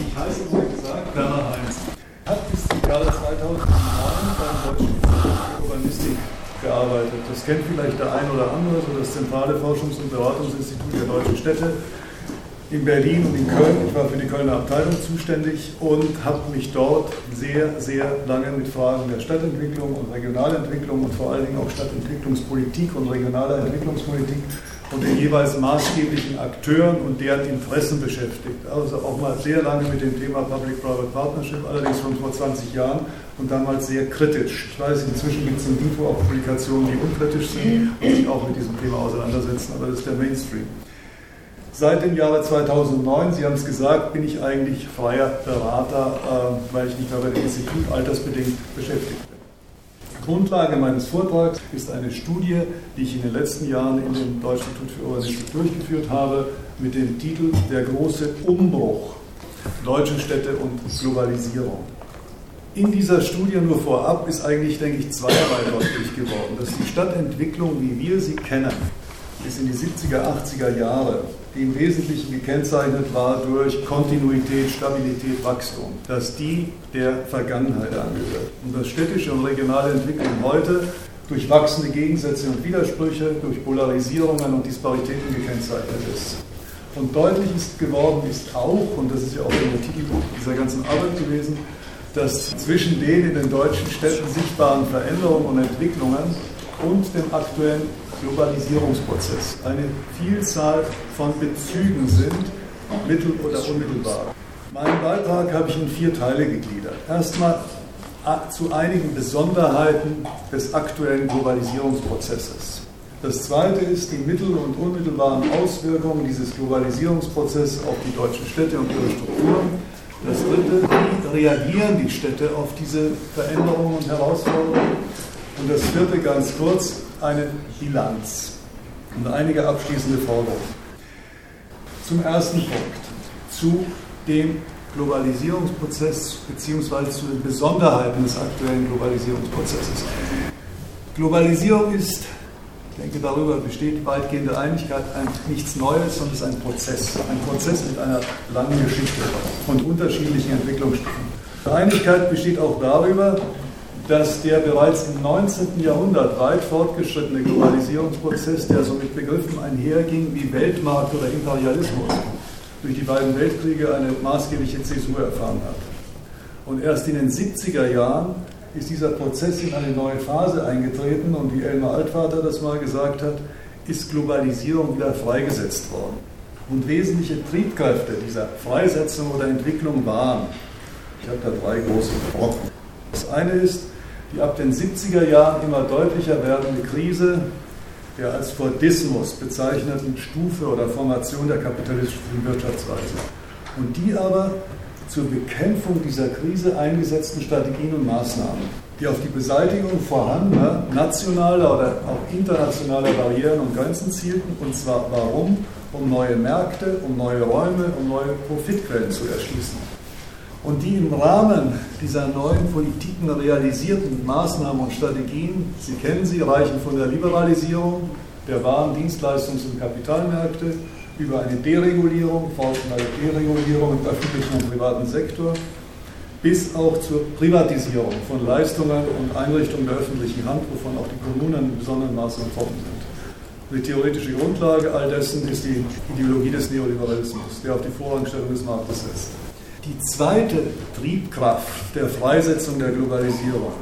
Ich heiße, wie gesagt, Werner Heinz. Habe bis zum Jahre 2009 beim Deutschen Institut für Urbanistik gearbeitet. Das kennt vielleicht der ein oder andere, so das zentrale Forschungs- und Beratungsinstitut der deutschen Städte in Berlin und in Köln. Ich war für die Kölner Abteilung zuständig und habe mich dort sehr, sehr lange mit Fragen der Stadtentwicklung und Regionalentwicklung und vor allen Dingen auch Stadtentwicklungspolitik und regionaler Entwicklungspolitik und den jeweils maßgeblichen Akteuren und deren Interessen beschäftigt. Also auch mal sehr lange mit dem Thema Public-Private Partnership, allerdings schon vor 20 Jahren und damals sehr kritisch. Ich weiß, inzwischen gibt es in Info auch Publikationen, die unkritisch sind und sich auch mit diesem Thema auseinandersetzen, aber das ist der Mainstream. Seit dem Jahre 2009, Sie haben es gesagt, bin ich eigentlich freier Berater, äh, weil ich mich da bei dem Institut altersbedingt beschäftigt bin. Grundlage meines Vortrags ist eine Studie, die ich in den letzten Jahren in dem Deutschen Institut für Urbanistik durchgeführt habe, mit dem Titel Der große Umbruch deutsche Städte und Globalisierung. In dieser Studie nur vorab ist eigentlich, denke ich, zweierlei deutlich geworden, dass die Stadtentwicklung, wie wir sie kennen, bis in die 70er, 80er Jahre die im Wesentlichen gekennzeichnet war durch Kontinuität, Stabilität, Wachstum, dass die der Vergangenheit angehört. Und dass städtische und regionale Entwicklung heute durch wachsende Gegensätze und Widersprüche, durch Polarisierungen und Disparitäten gekennzeichnet ist. Und deutlich ist geworden ist auch, und das ist ja auch der Titel dieser ganzen Arbeit gewesen, dass zwischen den in den deutschen Städten sichtbaren Veränderungen und Entwicklungen und dem aktuellen Globalisierungsprozess eine Vielzahl von Bezügen sind, mittel- oder unmittelbar. Meinen Beitrag habe ich in vier Teile gegliedert. Erstmal zu einigen Besonderheiten des aktuellen Globalisierungsprozesses. Das zweite ist die mittel- und unmittelbaren Auswirkungen dieses Globalisierungsprozesses auf die deutschen Städte und ihre Strukturen. Das dritte, wie reagieren die Städte auf diese Veränderungen und Herausforderungen? Und das vierte ganz kurz, eine Bilanz und einige abschließende Forderungen. Zum ersten Punkt, zu dem Globalisierungsprozess bzw. zu den Besonderheiten des aktuellen Globalisierungsprozesses. Globalisierung ist, ich denke, darüber besteht weitgehende Einigkeit, ein, nichts Neues, sondern es ist ein Prozess. Ein Prozess mit einer langen Geschichte und unterschiedlichen Entwicklungsstufen. Einigkeit besteht auch darüber, dass der bereits im 19. Jahrhundert weit fortgeschrittene Globalisierungsprozess, der so mit Begriffen einherging wie Weltmarkt oder Imperialismus, durch die beiden Weltkriege eine maßgebliche Zäsur erfahren hat. Und erst in den 70er Jahren ist dieser Prozess in eine neue Phase eingetreten und wie Elmar Altvater das mal gesagt hat, ist Globalisierung wieder freigesetzt worden. Und wesentliche Triebkräfte dieser Freisetzung oder Entwicklung waren, ich habe da drei große Brocken. Das eine ist die ab den 70er Jahren immer deutlicher werdende Krise der als Fordismus bezeichneten Stufe oder Formation der kapitalistischen Wirtschaftsweise. Und die aber zur Bekämpfung dieser Krise eingesetzten Strategien und Maßnahmen, die auf die Beseitigung vorhandener nationaler oder auch internationaler Barrieren und Grenzen zielten. Und zwar warum? Um neue Märkte, um neue Räume, um neue Profitquellen zu erschließen und die im Rahmen dieser neuen Politiken realisierten Maßnahmen und Strategien, Sie kennen sie, reichen von der Liberalisierung der Waren-, Dienstleistungs- und Kapitalmärkte über eine Deregulierung, fortschreitende Deregulierung im öffentlichen und privaten Sektor, bis auch zur Privatisierung von Leistungen und Einrichtungen der öffentlichen Hand, wovon auch die Kommunen in besonderem Maße betroffen sind. Die theoretische Grundlage all dessen ist die Ideologie des Neoliberalismus, der auf die Vorrangstellung des Marktes setzt. Die zweite Triebkraft der Freisetzung der Globalisierung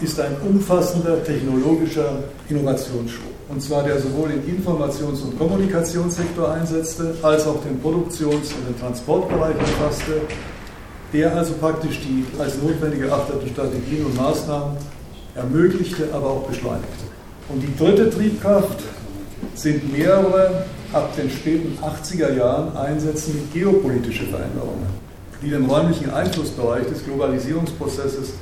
ist ein umfassender technologischer Innovationsschub. Und zwar der sowohl den Informations- und Kommunikationssektor einsetzte, als auch den Produktions- und den Transportbereich umfasste, der also praktisch die als notwendig erachteten Strategien und Maßnahmen ermöglichte, aber auch beschleunigte. Und die dritte Triebkraft sind mehrere ab den späten 80er Jahren einsetzende geopolitische Veränderungen die den räumlichen Einflussbereich des Globalisierungsprozesses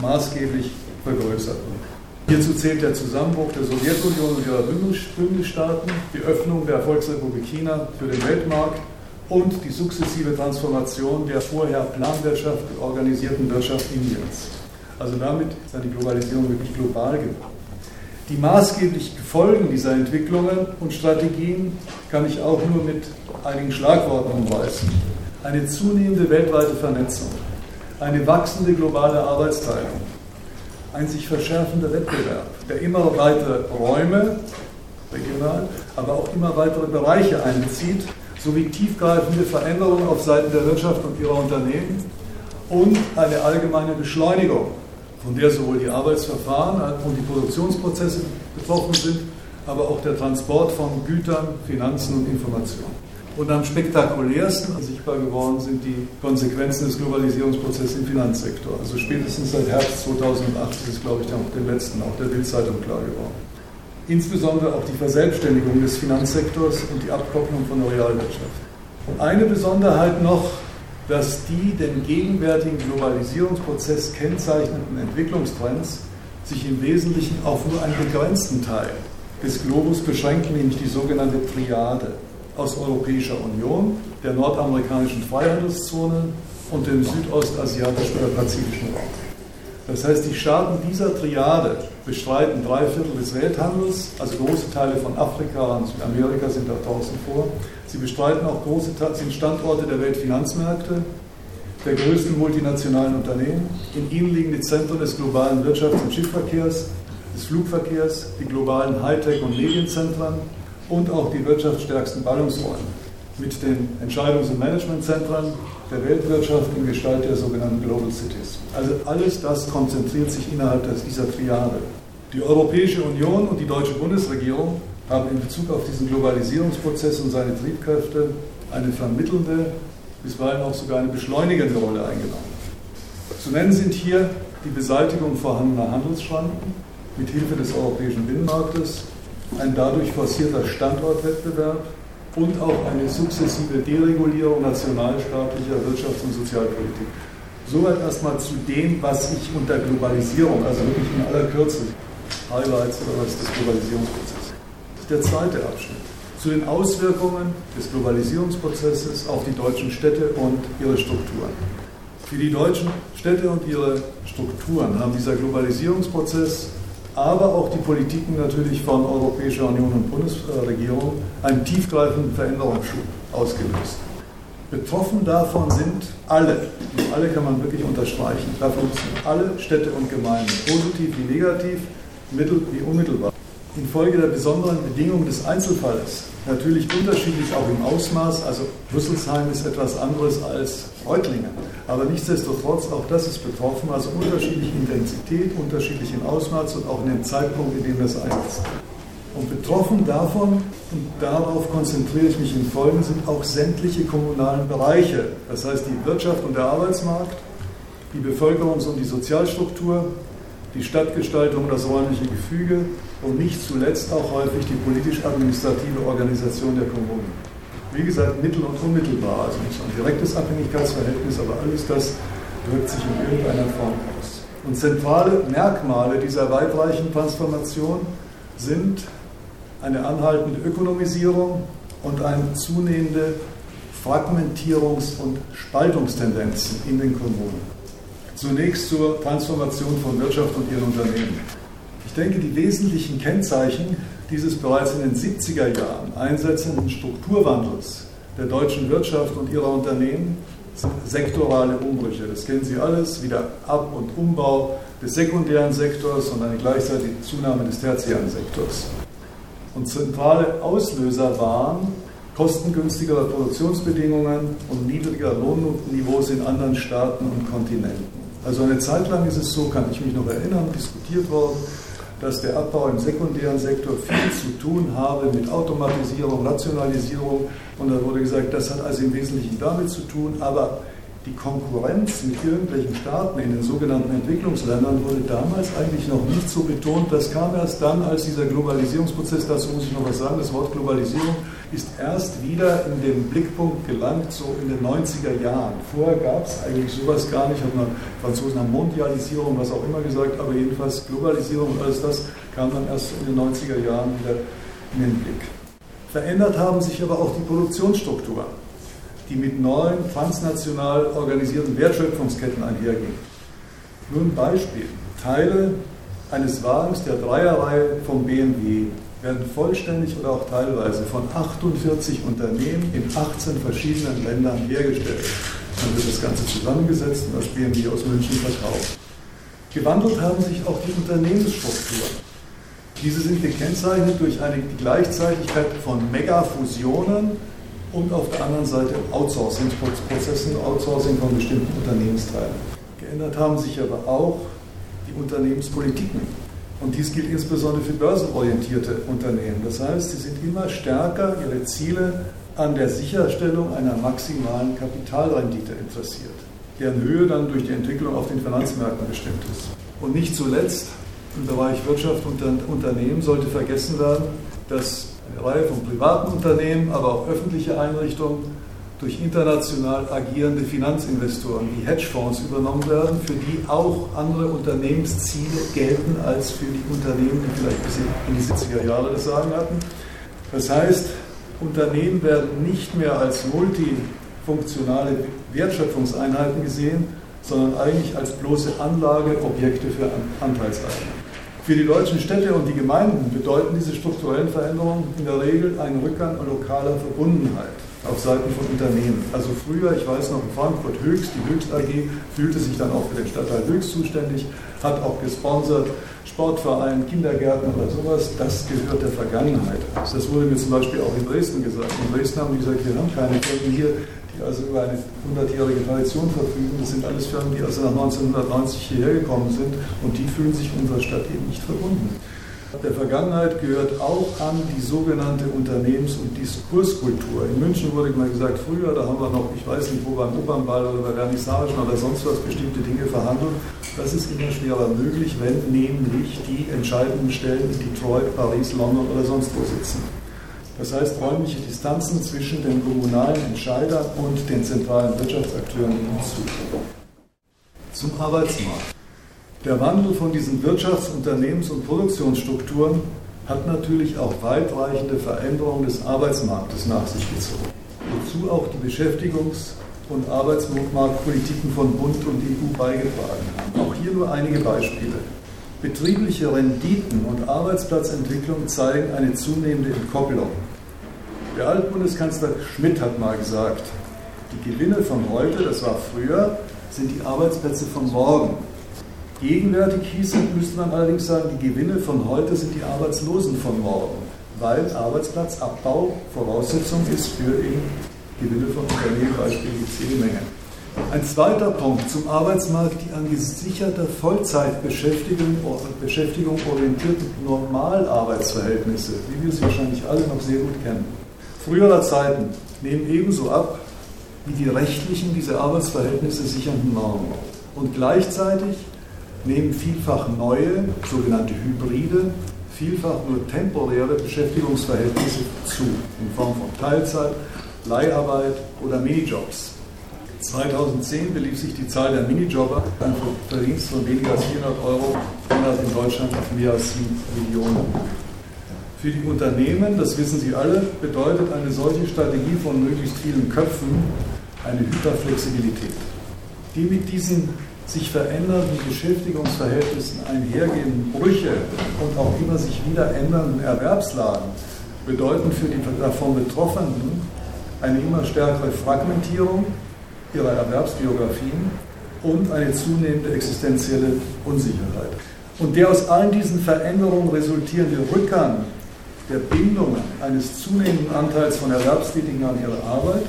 maßgeblich vergrößerten. Hierzu zählt der Zusammenbruch der Sowjetunion und ihrer Bündnisstaaten, die Öffnung der Volksrepublik China für den Weltmarkt und die sukzessive Transformation der vorher Planwirtschaft organisierten Wirtschaft Indiens. Also damit dann die Globalisierung wirklich global geworden. Die maßgeblichen Folgen dieser Entwicklungen und Strategien kann ich auch nur mit einigen Schlagworten umreißen. Eine zunehmende weltweite Vernetzung, eine wachsende globale Arbeitsteilung, ein sich verschärfender Wettbewerb, der immer weitere Räume, regional, aber auch immer weitere Bereiche einbezieht, sowie tiefgreifende Veränderungen auf Seiten der Wirtschaft und ihrer Unternehmen und eine allgemeine Beschleunigung, von der sowohl die Arbeitsverfahren und die Produktionsprozesse betroffen sind, aber auch der Transport von Gütern, Finanzen und Informationen. Und am spektakulärsten sichtbar geworden sind die Konsequenzen des Globalisierungsprozesses im Finanzsektor. Also spätestens seit Herbst 2008 ist glaube ich, dann auch den letzten, auch der Bildzeitung klar geworden. Insbesondere auch die Verselbstständigung des Finanzsektors und die Abkopplung von der Realwirtschaft. Und eine Besonderheit noch, dass die den gegenwärtigen Globalisierungsprozess kennzeichnenden Entwicklungstrends sich im Wesentlichen auf nur einen begrenzten Teil des Globus beschränken, nämlich die sogenannte Triade aus Europäischer Union, der nordamerikanischen Freihandelszone und dem südostasiatischen oder pazifischen Raum. Das heißt, die Staaten dieser Triade bestreiten drei Viertel des Welthandels, also große Teile von Afrika und Südamerika sind da draußen vor. Sie bestreiten auch große sind Standorte der Weltfinanzmärkte, der größten multinationalen Unternehmen. In ihnen liegen die Zentren des globalen Wirtschafts- und Schiffverkehrs, des Flugverkehrs, die globalen Hightech- und Medienzentren und auch die wirtschaftsstärksten Ballungsräume mit den Entscheidungs- und Managementzentren der Weltwirtschaft in Gestalt der sogenannten Global Cities. Also alles das konzentriert sich innerhalb dieser Triade. Die Europäische Union und die deutsche Bundesregierung haben in Bezug auf diesen Globalisierungsprozess und seine Triebkräfte eine vermittelnde, bisweilen auch sogar eine beschleunigende Rolle eingenommen. Zu nennen sind hier die Beseitigung vorhandener Handelsschranken mit Hilfe des europäischen Binnenmarktes, ein dadurch forcierter Standortwettbewerb und auch eine sukzessive Deregulierung nationalstaatlicher Wirtschafts- und Sozialpolitik. Soweit erstmal zu dem, was ich unter Globalisierung, also wirklich in aller Kürze, Highlights oder was des Globalisierungsprozesses. Der zweite Abschnitt. Zu den Auswirkungen des Globalisierungsprozesses auf die deutschen Städte und ihre Strukturen. Für die deutschen Städte und ihre Strukturen haben dieser Globalisierungsprozess aber auch die Politiken natürlich von Europäischer Union und Bundesregierung einen tiefgreifenden Veränderungsschub ausgelöst. Betroffen davon sind alle, und alle kann man wirklich unterstreichen, davon sind alle Städte und Gemeinden, positiv wie negativ, mittel wie unmittelbar. Infolge der besonderen Bedingungen des Einzelfalls natürlich unterschiedlich auch im Ausmaß. Also Rüsselsheim ist etwas anderes als Reutlingen. Aber nichtsdestotrotz, auch das ist betroffen, also unterschiedliche Intensität, unterschiedlich im Ausmaß und auch in dem Zeitpunkt, in dem das einsetzt. Und betroffen davon, und darauf konzentriere ich mich in Folgen, sind auch sämtliche kommunalen Bereiche. Das heißt die Wirtschaft und der Arbeitsmarkt, die Bevölkerungs- und die Sozialstruktur, die Stadtgestaltung und das räumliche Gefüge und nicht zuletzt auch häufig die politisch-administrative Organisation der Kommunen. Wie gesagt, mittel- und unmittelbar, also nicht so ein direktes Abhängigkeitsverhältnis, aber alles das wirkt sich in irgendeiner Form aus. Und zentrale Merkmale dieser weitreichenden Transformation sind eine anhaltende Ökonomisierung und eine zunehmende Fragmentierungs- und Spaltungstendenzen in den Kommunen. Zunächst zur Transformation von Wirtschaft und ihren Unternehmen. Ich denke, die wesentlichen Kennzeichen dieses bereits in den 70er Jahren einsetzenden Strukturwandels der deutschen Wirtschaft und ihrer Unternehmen sind sektorale Umbrüche. Das kennen Sie alles, wieder Ab- und Umbau des sekundären Sektors und eine gleichzeitige Zunahme des tertiären Sektors. Und zentrale Auslöser waren kostengünstigere Produktionsbedingungen und niedriger Lohnniveaus in anderen Staaten und Kontinenten. Also eine Zeit lang ist es so, kann ich mich noch erinnern, diskutiert worden, dass der Abbau im sekundären Sektor viel zu tun habe mit Automatisierung, Rationalisierung. Und da wurde gesagt, das hat also im Wesentlichen damit zu tun, aber die Konkurrenz mit irgendwelchen Staaten in den sogenannten Entwicklungsländern wurde damals eigentlich noch nicht so betont. Das kam erst dann, als dieser Globalisierungsprozess, dazu muss ich noch was sagen, das Wort Globalisierung ist erst wieder in den Blickpunkt gelangt, so in den 90er Jahren. Vorher gab es eigentlich sowas gar nicht, hat man Franzosen haben Mondialisierung, was auch immer gesagt, aber jedenfalls Globalisierung und alles das kam dann erst in den 90er Jahren wieder in den Blick. Verändert haben sich aber auch die Produktionsstrukturen die mit neuen transnational organisierten Wertschöpfungsketten einhergehen. Nur ein Beispiel. Teile eines Wagens der Dreierreihe vom BMW werden vollständig oder auch teilweise von 48 Unternehmen in 18 verschiedenen Ländern hergestellt. Dann wird das Ganze zusammengesetzt und das BMW aus München verkauft. Gewandelt haben sich auch die Unternehmensstrukturen. Diese sind gekennzeichnet durch eine Gleichzeitigkeit von Megafusionen und auf der anderen Seite Outsourcing-Prozessen, Outsourcing von bestimmten Unternehmensteilen. Geändert haben sich aber auch die Unternehmenspolitiken. Und dies gilt insbesondere für börsenorientierte Unternehmen. Das heißt, sie sind immer stärker ihre Ziele an der Sicherstellung einer maximalen Kapitalrendite interessiert, deren Höhe dann durch die Entwicklung auf den Finanzmärkten bestimmt ist. Und nicht zuletzt im Bereich Wirtschaft und Unternehmen sollte vergessen werden, dass eine Reihe von privaten Unternehmen, aber auch öffentliche Einrichtungen durch international agierende Finanzinvestoren wie Hedgefonds übernommen werden, für die auch andere Unternehmensziele gelten als für die Unternehmen, die vielleicht bis in die 70er Jahre das Sagen hatten. Das heißt, Unternehmen werden nicht mehr als multifunktionale Wertschöpfungseinheiten gesehen, sondern eigentlich als bloße Anlageobjekte für Anteilseigner. Für die deutschen Städte und die Gemeinden bedeuten diese strukturellen Veränderungen in der Regel einen Rückgang an lokaler Verbundenheit auf Seiten von Unternehmen. Also früher, ich weiß noch, in Frankfurt Höchst, die Höchst AG fühlte sich dann auch für den Stadtteil Höchst zuständig, hat auch gesponsert, Sportverein, Kindergärten oder sowas, das gehört der Vergangenheit. Das wurde mir zum Beispiel auch in Dresden gesagt. In Dresden haben die gesagt, wir haben keine Firmen hier, die also über eine hundertjährige Tradition verfügen. Das sind alles Firmen, die also nach 1990 hierher gekommen sind und die fühlen sich unserer Stadt eben nicht verbunden der Vergangenheit gehört auch an die sogenannte Unternehmens- und Diskurskultur. In München wurde mal gesagt, früher, da haben wir noch, ich weiß nicht wo, beim Opernball oder bei Vernissagen oder sonst was bestimmte Dinge verhandelt. Das ist immer schwerer möglich, wenn nämlich die entscheidenden Stellen in Detroit, Paris, London oder sonst wo sitzen. Das heißt, räumliche Distanzen zwischen den kommunalen Entscheidern und den zentralen Wirtschaftsakteuren hinzu. Zum Arbeitsmarkt. Der Wandel von diesen Wirtschafts-, Unternehmens- und Produktionsstrukturen hat natürlich auch weitreichende Veränderungen des Arbeitsmarktes nach sich gezogen, wozu auch die Beschäftigungs- und Arbeitsmarktpolitiken von Bund und EU beigetragen haben. Auch hier nur einige Beispiele. Betriebliche Renditen und Arbeitsplatzentwicklung zeigen eine zunehmende Entkopplung. Der Altbundeskanzler Schmidt hat mal gesagt, die Gewinne von heute, das war früher, sind die Arbeitsplätze von morgen. Gegenwärtig hieße, müsste man allerdings sagen, die Gewinne von heute sind die Arbeitslosen von morgen, weil Arbeitsplatzabbau Voraussetzung ist für eben Gewinne von Unternehmen, Beispiel die Zählmenge. Ein zweiter Punkt zum Arbeitsmarkt, die an gesicherter Vollzeitbeschäftigung Beschäftigung orientierten Normalarbeitsverhältnisse, wie wir sie wahrscheinlich alle noch sehr gut kennen. Früherer Zeiten nehmen ebenso ab wie die rechtlichen diese Arbeitsverhältnisse sichernden Normen. Und gleichzeitig nehmen vielfach neue, sogenannte Hybride, vielfach nur temporäre Beschäftigungsverhältnisse zu, in Form von Teilzeit, Leiharbeit oder Minijobs. 2010 belief sich die Zahl der Minijobber, ein Verdienst von weniger als 400 Euro, in Deutschland auf mehr als 7 Millionen. Für die Unternehmen, das wissen Sie alle, bedeutet eine solche Strategie von möglichst vielen Köpfen eine Hyperflexibilität. Die mit diesen sich verändernden Beschäftigungsverhältnissen einhergehenden Brüche und auch immer sich wieder ändernden Erwerbslagen bedeuten für die davon Betroffenen eine immer stärkere Fragmentierung ihrer Erwerbsbiografien und eine zunehmende existenzielle Unsicherheit. Und der aus allen diesen Veränderungen resultierende Rückgang der Bindung eines zunehmenden Anteils von Erwerbstätigen an ihre Arbeit,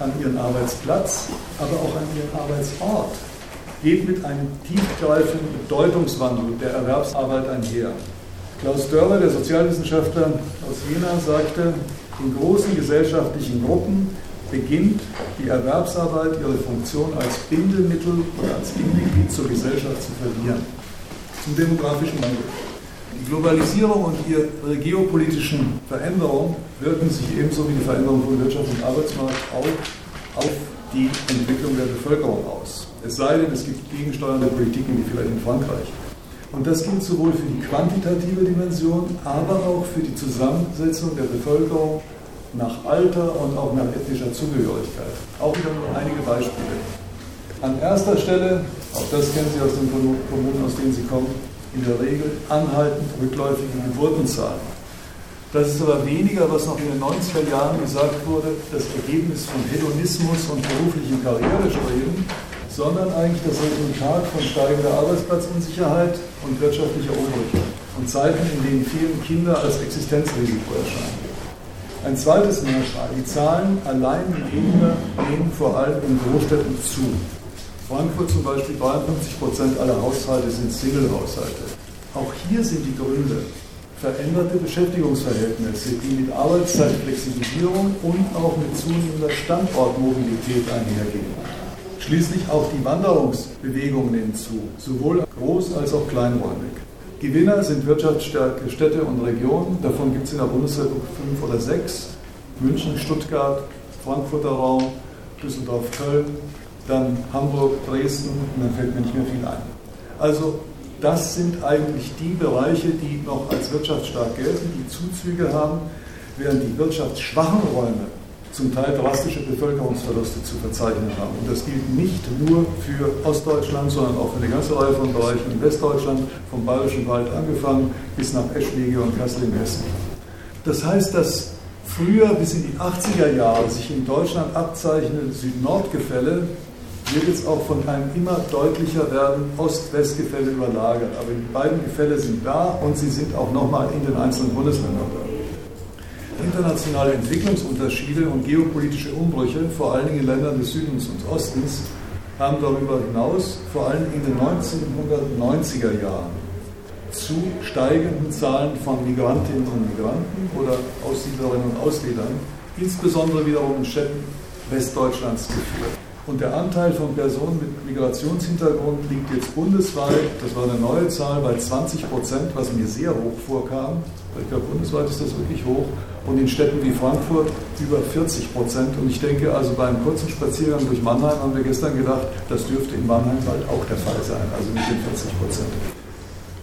an ihren Arbeitsplatz, aber auch an ihren Arbeitsort geht mit einem tiefgreifenden Bedeutungswandel der Erwerbsarbeit einher. Klaus Dörrer, der Sozialwissenschaftler aus Jena, sagte, in großen gesellschaftlichen Gruppen beginnt die Erwerbsarbeit ihre Funktion als Bindemittel oder als Bindeglied zur Gesellschaft zu verlieren. Zum demografischen Wandel. Die Globalisierung und ihre geopolitischen Veränderungen wirken sich ebenso wie die Veränderung von Wirtschaft und Arbeitsmarkt auch auf die Entwicklung der Bevölkerung aus. Es sei denn, es gibt gegensteuernde Politiken, wie vielleicht in Frankreich. Und das gilt sowohl für die quantitative Dimension, aber auch für die Zusammensetzung der Bevölkerung nach Alter und auch nach ethnischer Zugehörigkeit. Auch wieder nur einige Beispiele. An erster Stelle, auch das kennen Sie aus den Kommunen, aus denen Sie kommen, in der Regel anhaltend rückläufige Geburtenzahlen. Das ist aber weniger, was noch in den 90er Jahren gesagt wurde, das Ergebnis von Hedonismus und beruflichem Karrierestreben, sondern eigentlich das Resultat von steigender Arbeitsplatzunsicherheit und wirtschaftlicher Umbrüche und Zeiten, in denen vielen Kinder als Existenzrisiko erscheinen. Ein zweites Mehrschrei. Die Zahlen allein weniger nehmen vor allem in Großstädten zu. Frankfurt zum Beispiel 53 Prozent aller Haushalte sind Single-Haushalte. Auch hier sind die Gründe veränderte Beschäftigungsverhältnisse, die mit Arbeitszeitflexibilisierung und auch mit zunehmender Standortmobilität einhergehen. Schließlich auch die Wanderungsbewegungen nehmen zu, sowohl groß als auch kleinräumig. Gewinner sind wirtschaftsstarke Städte und Regionen, davon gibt es in der Bundesrepublik fünf oder sechs. München, Stuttgart, Frankfurter Raum, Düsseldorf, Köln, dann Hamburg, Dresden und dann fällt mir nicht mehr viel ein. Also das sind eigentlich die Bereiche, die noch als wirtschaftsstark gelten, die Zuzüge haben, während die wirtschaftsschwachen Räume zum Teil drastische Bevölkerungsverluste zu verzeichnen haben. Und das gilt nicht nur für Ostdeutschland, sondern auch für eine ganze Reihe von Bereichen in Westdeutschland, vom Bayerischen Wald angefangen bis nach Eschwege und Kassel im Hessen. Das heißt, dass früher bis in die 80er Jahre sich in Deutschland abzeichnende Süd-Nord-Gefälle wird jetzt auch von einem immer deutlicher werden Ost-West-Gefälle überlagert. Aber die beiden Gefälle sind da und sie sind auch nochmal in den einzelnen Bundesländern da. Internationale Entwicklungsunterschiede und geopolitische Umbrüche, vor allen Dingen in Ländern des Südens und Ostens, haben darüber hinaus vor allem in den 1990er Jahren zu steigenden Zahlen von Migrantinnen und Migranten oder Aussiedlerinnen und Ausländern, insbesondere wiederum in Städten Westdeutschlands geführt. Und der Anteil von Personen mit Migrationshintergrund liegt jetzt bundesweit, das war eine neue Zahl, bei 20 Prozent, was mir sehr hoch vorkam. Ich glaube, bundesweit ist das wirklich hoch. Und in Städten wie Frankfurt über 40 Prozent. Und ich denke, also beim kurzen Spaziergang durch Mannheim haben wir gestern gedacht, das dürfte in Mannheim bald auch der Fall sein, also mit den 40 Prozent.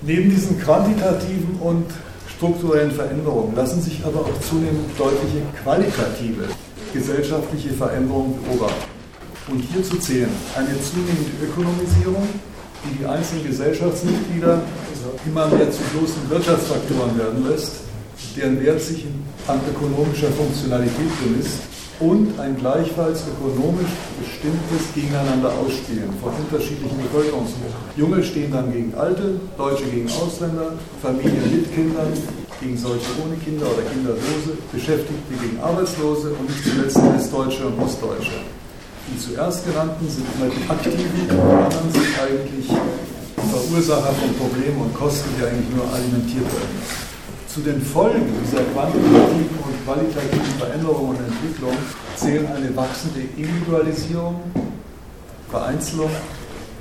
Neben diesen quantitativen und strukturellen Veränderungen lassen sich aber auch zunehmend deutliche qualitative gesellschaftliche Veränderungen beobachten. Und hierzu zählen eine zunehmende Ökonomisierung, die die einzelnen Gesellschaftsmitglieder immer mehr zu bloßen Wirtschaftsfaktoren werden lässt, deren Wert sich an ökonomischer Funktionalität bemisst und ein gleichfalls ökonomisch bestimmtes Gegeneinander ausspielen von unterschiedlichen Bevölkerungsgruppen. Junge stehen dann gegen Alte, Deutsche gegen Ausländer, Familien mit Kindern gegen solche ohne Kinder oder Kinderlose, Beschäftigte gegen Arbeitslose und nicht zuletzt Westdeutsche und Ostdeutsche. Die zuerst genannten sind immer die Aktiven, die anderen sind eigentlich Verursacher von Problemen und Kosten, die eigentlich nur alimentiert werden. Zu den Folgen dieser quantitativen und qualitativen Veränderungen und Entwicklung zählen eine wachsende Individualisierung, Vereinzelung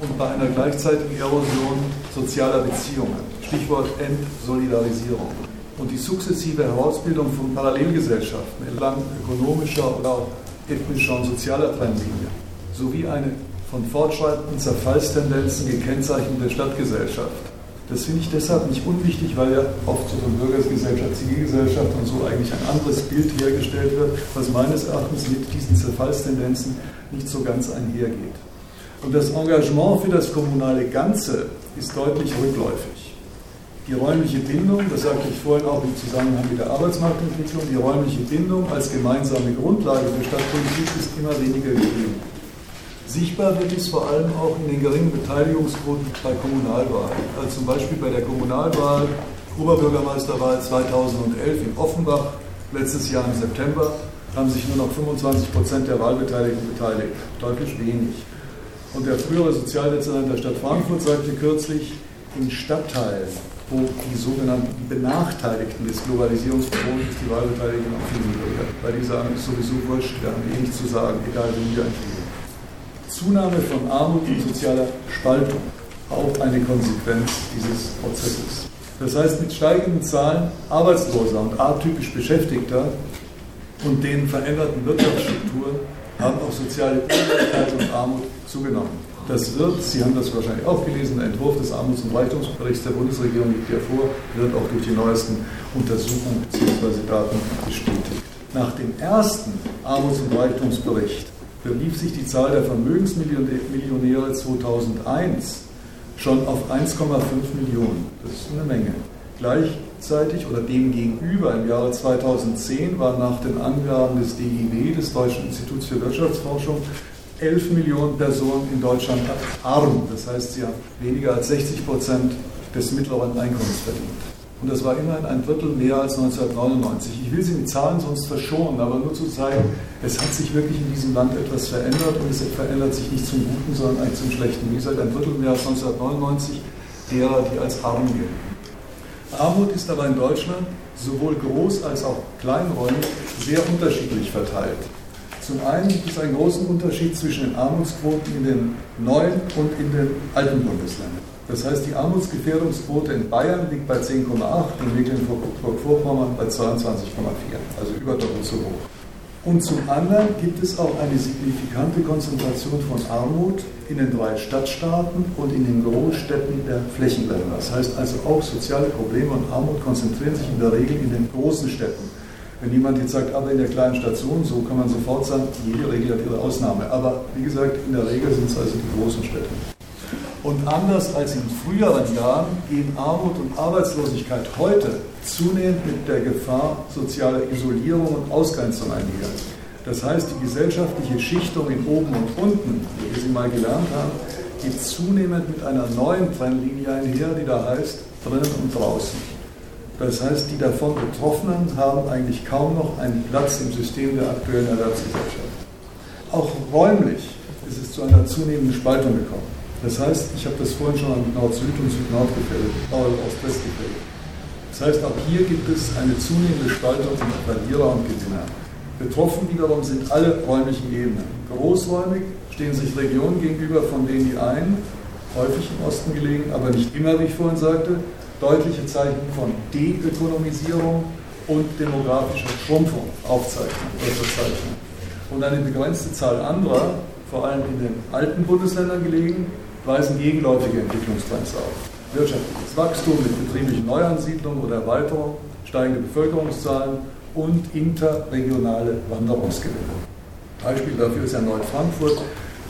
und bei einer gleichzeitigen Erosion sozialer Beziehungen. Stichwort Entsolidarisierung. Und die sukzessive Herausbildung von Parallelgesellschaften entlang ökonomischer oder auch ethnischer und sozialer Trennlinie, sowie eine von fortschreitenden Zerfallstendenzen gekennzeichnete Stadtgesellschaft. Das finde ich deshalb nicht unwichtig, weil ja oft so von Bürgergesellschaft, Zivilgesellschaft und so eigentlich ein anderes Bild hergestellt wird, was meines Erachtens mit diesen Zerfallstendenzen nicht so ganz einhergeht. Und das Engagement für das kommunale Ganze ist deutlich rückläufig. Die räumliche Bindung, das sagte ich vorhin auch im Zusammenhang mit der Arbeitsmarktentwicklung, die räumliche Bindung als gemeinsame Grundlage für Stadtpolitik ist immer weniger gegeben. Sichtbar wird dies vor allem auch in den geringen Beteiligungsquoten bei Kommunalwahlen. Also zum Beispiel bei der Kommunalwahl, Oberbürgermeisterwahl 2011 in Offenbach, letztes Jahr im September, haben sich nur noch 25 Prozent der Wahlbeteiligten beteiligt. Deutlich wenig. Und der frühere Sozialdezernent der Stadt Frankfurt sagte kürzlich, in Stadtteilen, wo die sogenannten Benachteiligten des Globalisierungsproblems die Wahlbeteiligung auch viel niedriger. Bei dieser ist sowieso wurscht, wir haben eh nichts zu sagen, egal wie wir entwickeln. Zunahme von Armut und sozialer Spaltung, auch eine Konsequenz dieses Prozesses. Das heißt, mit steigenden Zahlen Arbeitsloser und atypisch Beschäftigter und den veränderten Wirtschaftsstrukturen haben auch soziale Ungleichheit und Armut zugenommen. Das wird, Sie haben das wahrscheinlich auch gelesen, der Entwurf des Armuts- und Reichtumsberichts der Bundesregierung liegt ja vor, wird auch durch die neuesten Untersuchungen bzw. Daten bestätigt. Nach dem ersten Armuts- und Reichtumsbericht belief sich die Zahl der Vermögensmillionäre 2001 schon auf 1,5 Millionen. Das ist eine Menge. Gleich gleichzeitig oder dem gegenüber im Jahre 2010 waren nach den Angaben des DIW, des Deutschen Instituts für Wirtschaftsforschung, 11 Millionen Personen in Deutschland arm. Das heißt, sie haben weniger als 60 Prozent des mittleren Einkommens verdient. Und das war immerhin ein Drittel mehr als 1999. Ich will Sie mit Zahlen sonst verschonen, aber nur zu zeigen, es hat sich wirklich in diesem Land etwas verändert und es verändert sich nicht zum Guten, sondern eigentlich zum Schlechten. Wie gesagt, ein Drittel mehr als 1999 derer, die als arm gelten. Armut ist aber in Deutschland sowohl groß als auch kleinräumig sehr unterschiedlich verteilt. Zum einen gibt es einen großen Unterschied zwischen den Armutsquoten in den neuen und in den alten Bundesländern. Das heißt, die Armutsgefährdungsquote in Bayern liegt bei 10,8, in Mecklenburg-Vorpommern bei 22,4, also überdoppelt so hoch. Und zum anderen gibt es auch eine signifikante Konzentration von Armut in den drei Stadtstaaten und in den Großstädten der Flächenländer. Das heißt also auch soziale Probleme und Armut konzentrieren sich in der Regel in den großen Städten. Wenn jemand jetzt sagt, aber in der kleinen Station, so kann man sofort sagen, jede Regel hat ihre Ausnahme. Aber wie gesagt, in der Regel sind es also die großen Städte. Und anders als in früheren Jahren gehen Armut und Arbeitslosigkeit heute zunehmend mit der Gefahr sozialer Isolierung und Ausgrenzung einher. Das heißt, die gesellschaftliche Schichtung in oben und unten, wie wir sie mal gelernt haben, geht zunehmend mit einer neuen Trennlinie einher, die da heißt drinnen und draußen. Das heißt, die davon Betroffenen haben eigentlich kaum noch einen Platz im System der aktuellen Erwerbsgesellschaft. Auch räumlich ist es zu einer zunehmenden Spaltung gekommen. Das heißt, ich habe das vorhin schon an Nord-Süd und Süd-Nord gefällt, Ost-West gefällt. Das heißt, auch hier gibt es eine zunehmende Spaltung in Verlierer und Gewinner. Betroffen wiederum sind alle räumlichen Ebenen. Großräumig stehen sich Regionen gegenüber, von denen die einen, häufig im Osten gelegen, aber nicht immer, wie ich vorhin sagte, deutliche Zeichen von Deökonomisierung und demografischer Schrumpfung aufzeichnen. Und eine begrenzte Zahl anderer, vor allem in den alten Bundesländern gelegen, weisen gegenläufige Entwicklungstrends auf. Wirtschaftliches Wachstum mit betrieblichen Neuansiedlungen oder Erweiterung, steigende Bevölkerungszahlen und interregionale Wanderungsgewinne. Beispiel dafür ist erneut Frankfurt,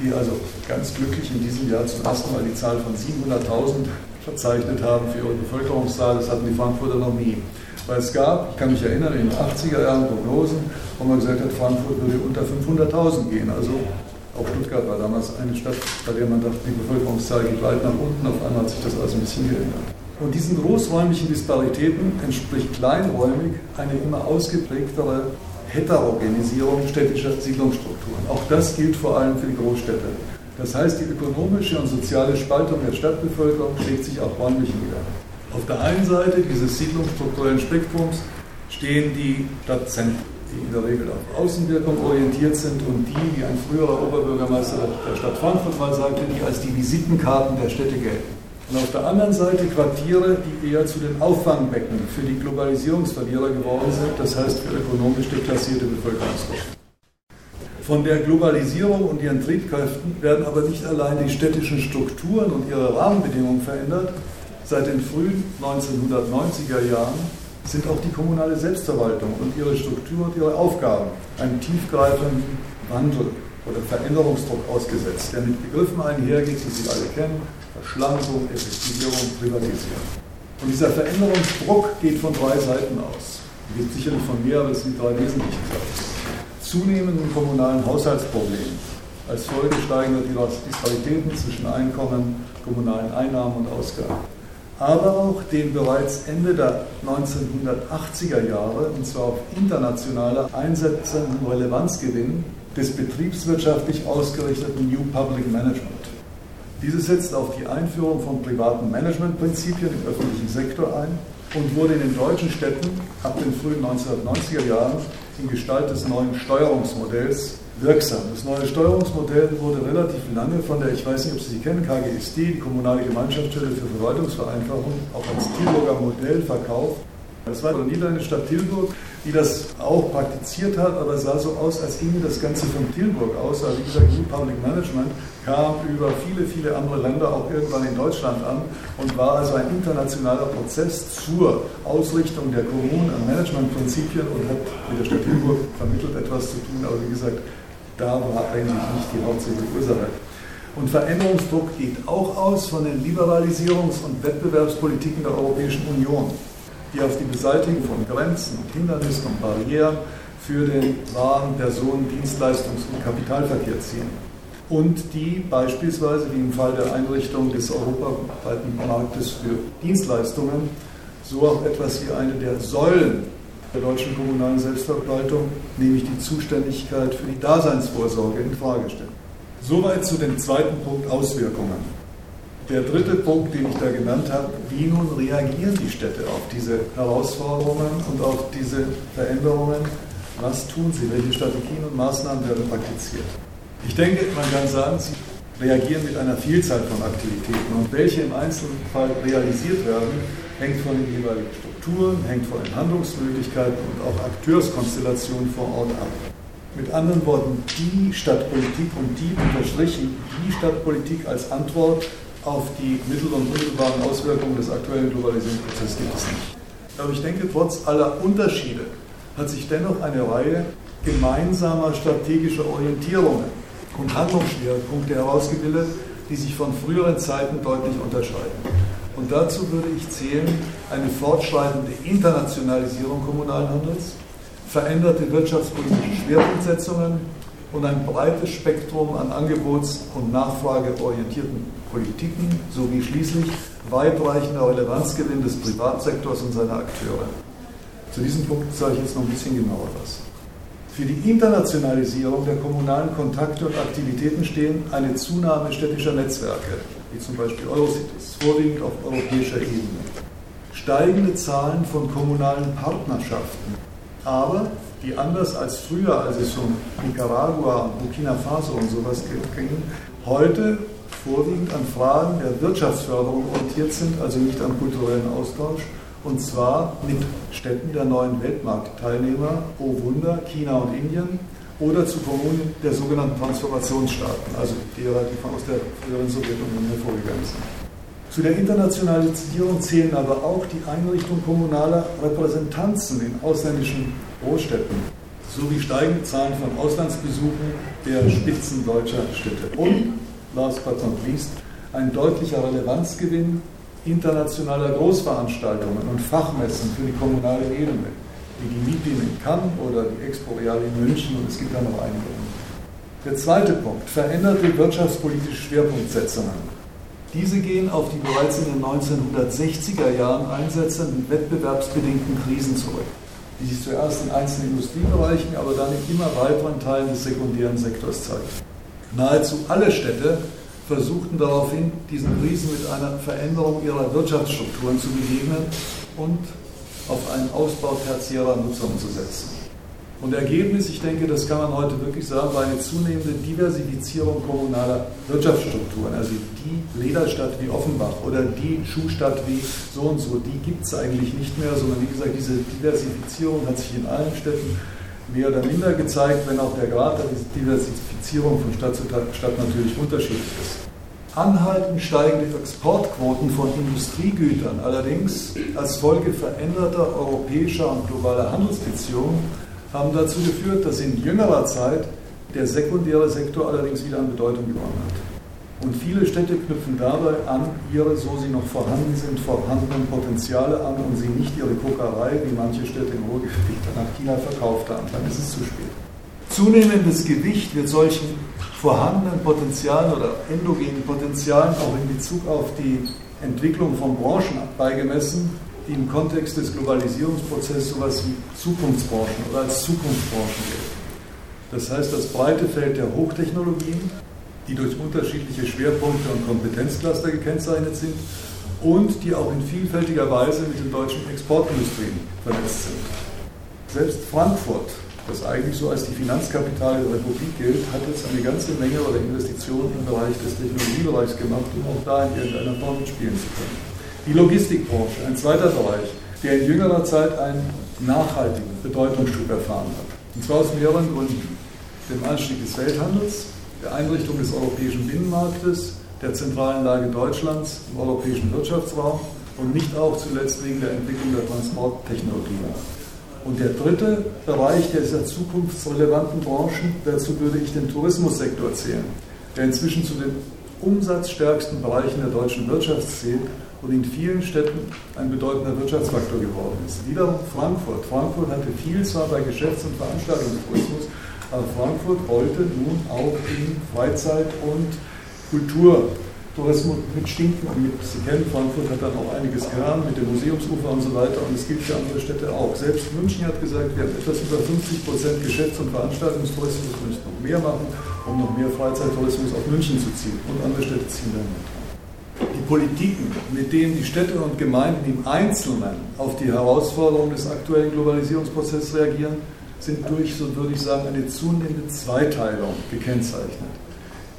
die also ganz glücklich in diesem Jahr zum ersten Mal die Zahl von 700.000 verzeichnet haben für ihre Bevölkerungszahl. Das hatten die Frankfurter noch nie. Weil es gab, ich kann mich erinnern, in den 80er Jahren Prognosen, wo man gesagt hat, Frankfurt würde unter 500.000 gehen. Also auch Stuttgart war damals eine Stadt, bei der man dachte, die Bevölkerungszahl geht weit nach unten. Auf einmal hat sich das also ein bisschen geändert. Und diesen großräumlichen Disparitäten entspricht kleinräumig eine immer ausgeprägtere Heterogenisierung städtischer Siedlungsstrukturen. Auch das gilt vor allem für die Großstädte. Das heißt, die ökonomische und soziale Spaltung der Stadtbevölkerung schlägt sich auch räumlich nieder. Auf der einen Seite dieses siedlungsstrukturellen Spektrums stehen die Stadtzentren die in der Regel auf Außenwirkung orientiert sind und die, wie ein früherer Oberbürgermeister der Stadt Frankfurt mal sagte, die als die Visitenkarten der Städte gelten. Und auf der anderen Seite Quartiere, die eher zu den Auffangbecken für die Globalisierungsverlierer geworden sind, das heißt für ökonomisch deklassierte Bevölkerungsgruppen. Von der Globalisierung und ihren Triebkräften werden aber nicht allein die städtischen Strukturen und ihre Rahmenbedingungen verändert. Seit den frühen 1990er Jahren sind auch die kommunale Selbstverwaltung und ihre Struktur und ihre Aufgaben einem tiefgreifenden Wandel oder Veränderungsdruck ausgesetzt, der mit Begriffen einhergeht, die Sie alle kennen, Verschlankung, Effektivierung, Privatisierung. Und dieser Veränderungsdruck geht von drei Seiten aus. Es Geht sicherlich von mehr, aber es sind drei wesentliche Seiten. Zunehmenden kommunalen Haushaltsproblemen als Folge steigender Disparitäten zwischen Einkommen, kommunalen Einnahmen und Ausgaben aber auch den bereits Ende der 1980er Jahre, und zwar auf internationaler einsetzenden Relevanzgewinn des betriebswirtschaftlich ausgerichteten New Public Management. Dieses setzt auf die Einführung von privaten Managementprinzipien im öffentlichen Sektor ein und wurde in den deutschen Städten ab den frühen 1990er Jahren in Gestalt des neuen Steuerungsmodells wirksam. Das neue Steuerungsmodell wurde relativ lange von der, ich weiß nicht, ob Sie sie kennen, KGSD, die Kommunale Gemeinschaftsstelle für Verwaltungsvereinfachung, auch als Tilburger Modell verkauft. Das war eine niederländische Stadt Tilburg, die das auch praktiziert hat, aber es sah so aus, als ginge das Ganze von Tilburg aus. Also wie gesagt, New Public Management kam über viele, viele andere Länder auch irgendwann in Deutschland an und war also ein internationaler Prozess zur Ausrichtung der Kommunen an Managementprinzipien und hat mit der Stadt Tilburg vermittelt etwas zu tun. Aber wie gesagt, da war eigentlich nicht die hauptsächliche Ursache. Und Veränderungsdruck geht auch aus von den Liberalisierungs- und Wettbewerbspolitiken der Europäischen Union. Die auf die Beseitigung von Grenzen und Hindernissen und Barrieren für den Waren-, Personen-, Dienstleistungs- und Kapitalverkehr ziehen. Und die beispielsweise, wie im Fall der Einrichtung des europaweiten Marktes für Dienstleistungen, so auch etwas wie eine der Säulen der deutschen kommunalen Selbstverwaltung, nämlich die Zuständigkeit für die Daseinsvorsorge, in Frage stellen. Soweit zu dem zweiten Punkt Auswirkungen. Der dritte Punkt, den ich da genannt habe, wie nun reagieren die Städte auf diese Herausforderungen und auf diese Veränderungen? Was tun sie? Welche Strategien und Maßnahmen werden praktiziert? Ich denke, man kann sagen, sie reagieren mit einer Vielzahl von Aktivitäten und welche im Einzelfall realisiert werden, hängt von den jeweiligen Strukturen, hängt von den Handlungsmöglichkeiten und auch Akteurskonstellationen vor Ort ab. Mit anderen Worten, die Stadtpolitik und die unterstrichen, die Stadtpolitik als Antwort auf die mittel- und unmittelbaren Auswirkungen des aktuellen Globalisierungsprozesses gibt es nicht. Aber ich denke, trotz aller Unterschiede hat sich dennoch eine Reihe gemeinsamer strategischer Orientierungen und Handlungsschwerpunkte herausgebildet, die sich von früheren Zeiten deutlich unterscheiden. Und dazu würde ich zählen eine fortschreitende Internationalisierung kommunalen Handels, veränderte wirtschaftspolitische Schwerpunktsetzungen und ein breites Spektrum an angebots- und nachfrageorientierten Politiken sowie schließlich weitreichender Relevanzgewinn des Privatsektors und seiner Akteure. Zu diesem Punkt sage ich jetzt noch ein bisschen genauer was. Für die Internationalisierung der kommunalen Kontakte und Aktivitäten stehen eine Zunahme städtischer Netzwerke, wie zum Beispiel Eurocities, vorwiegend auf europäischer Ebene. Steigende Zahlen von kommunalen Partnerschaften, aber die anders als früher, als es um Nicaragua, Burkina Faso und sowas ging, heute vorwiegend an Fragen der Wirtschaftsförderung orientiert sind, also nicht am kulturellen Austausch, und zwar mit Städten der neuen Weltmarktteilnehmer, oh Wunder, China und Indien, oder zu Kommunen der sogenannten Transformationsstaaten, also derer, die aus der früheren Sowjetunion hervorgegangen sind. Zu der Internationalisierung zählen aber auch die Einrichtung kommunaler Repräsentanzen in ausländischen Großstädten sowie steigende Zahlen von Auslandsbesuchen der Spitzen deutscher Städte. Und, last but not least, ein deutlicher Relevanzgewinn internationaler Großveranstaltungen und Fachmessen für die kommunale Ebene wie die MIPIM in Cannes oder die Expo Real in München und es gibt da noch einige. Der zweite Punkt, veränderte wirtschaftspolitische Schwerpunktsetzungen. Diese gehen auf die bereits in den 1960er Jahren einsetzenden wettbewerbsbedingten Krisen zurück, die sich zuerst in einzelnen Industriebereichen, aber dann in immer weiteren Teilen des sekundären Sektors zeigen. Nahezu alle Städte versuchten daraufhin, diesen Krisen mit einer Veränderung ihrer Wirtschaftsstrukturen zu begegnen und auf einen Ausbau tertiärer Nutzung zu setzen. Und Ergebnis, ich denke, das kann man heute wirklich sagen, war eine zunehmende Diversifizierung kommunaler Wirtschaftsstrukturen. Also die Lederstadt wie Offenbach oder die Schuhstadt wie so und so, die gibt es eigentlich nicht mehr, sondern wie gesagt, diese Diversifizierung hat sich in allen Städten mehr oder minder gezeigt, wenn auch der Grad der Diversifizierung von Stadt zu Stadt natürlich unterschiedlich ist. Anhaltend steigende Exportquoten von Industriegütern allerdings als Folge veränderter europäischer und globaler Handelsbeziehungen haben dazu geführt, dass in jüngerer Zeit der sekundäre Sektor allerdings wieder an Bedeutung gewonnen hat. Und viele Städte knüpfen dabei an ihre, so sie noch vorhanden sind, vorhandenen Potenziale an und sie nicht ihre Kokerei, wie manche Städte im Ruhrgebiet nach China verkauft haben. Dann ist es zu spät. Zunehmendes Gewicht wird solchen vorhandenen Potenzialen oder endogenen Potenzialen auch in Bezug auf die Entwicklung von Branchen beigemessen, die im Kontext des Globalisierungsprozesses sowas wie Zukunftsbranchen oder als Zukunftsbranchen gelten. Das heißt, das breite Feld der Hochtechnologien, die durch unterschiedliche Schwerpunkte und Kompetenzcluster gekennzeichnet sind und die auch in vielfältiger Weise mit den deutschen Exportindustrien vernetzt sind. Selbst Frankfurt das eigentlich so als die Finanzkapitale der Republik gilt, hat jetzt eine ganze Menge oder Investitionen im Bereich des Technologiebereichs gemacht, um auch da in irgendeiner Form mitspielen zu können. Die Logistikbranche, ein zweiter Bereich, der in jüngerer Zeit einen nachhaltigen Bedeutungsschub erfahren hat. Und zwar aus mehreren Gründen. Dem Anstieg des Welthandels, der Einrichtung des europäischen Binnenmarktes, der zentralen Lage Deutschlands im europäischen Wirtschaftsraum und nicht auch zuletzt wegen der Entwicklung der Transporttechnologie. Und der dritte Bereich dieser zukunftsrelevanten Branchen, dazu würde ich den Tourismussektor zählen, der inzwischen zu den umsatzstärksten Bereichen der deutschen Wirtschaft zählt und in vielen Städten ein bedeutender Wirtschaftsfaktor geworden ist. Wiederum Frankfurt. Frankfurt hatte viel zwar bei Geschäfts- und Veranstaltungstourismus, aber Frankfurt wollte nun auch in Freizeit- und Kulturtourismus mitstinken und mit, Sie kennen, Frankfurt hat dann auch einiges getan mit dem Museumsufer und so weiter und es gilt für andere Städte auch. Selbst München hat gesagt, wir haben etwas über 50 Prozent Geschäfts- und Veranstaltungstourismus, wir müssen noch mehr machen, um noch mehr Freizeittourismus auf München zu ziehen und andere Städte ziehen dann mit. Die Politiken, mit denen die Städte und Gemeinden im Einzelnen auf die Herausforderungen des aktuellen Globalisierungsprozesses reagieren, sind durch, so würde ich sagen, eine zunehmende Zweiteilung gekennzeichnet.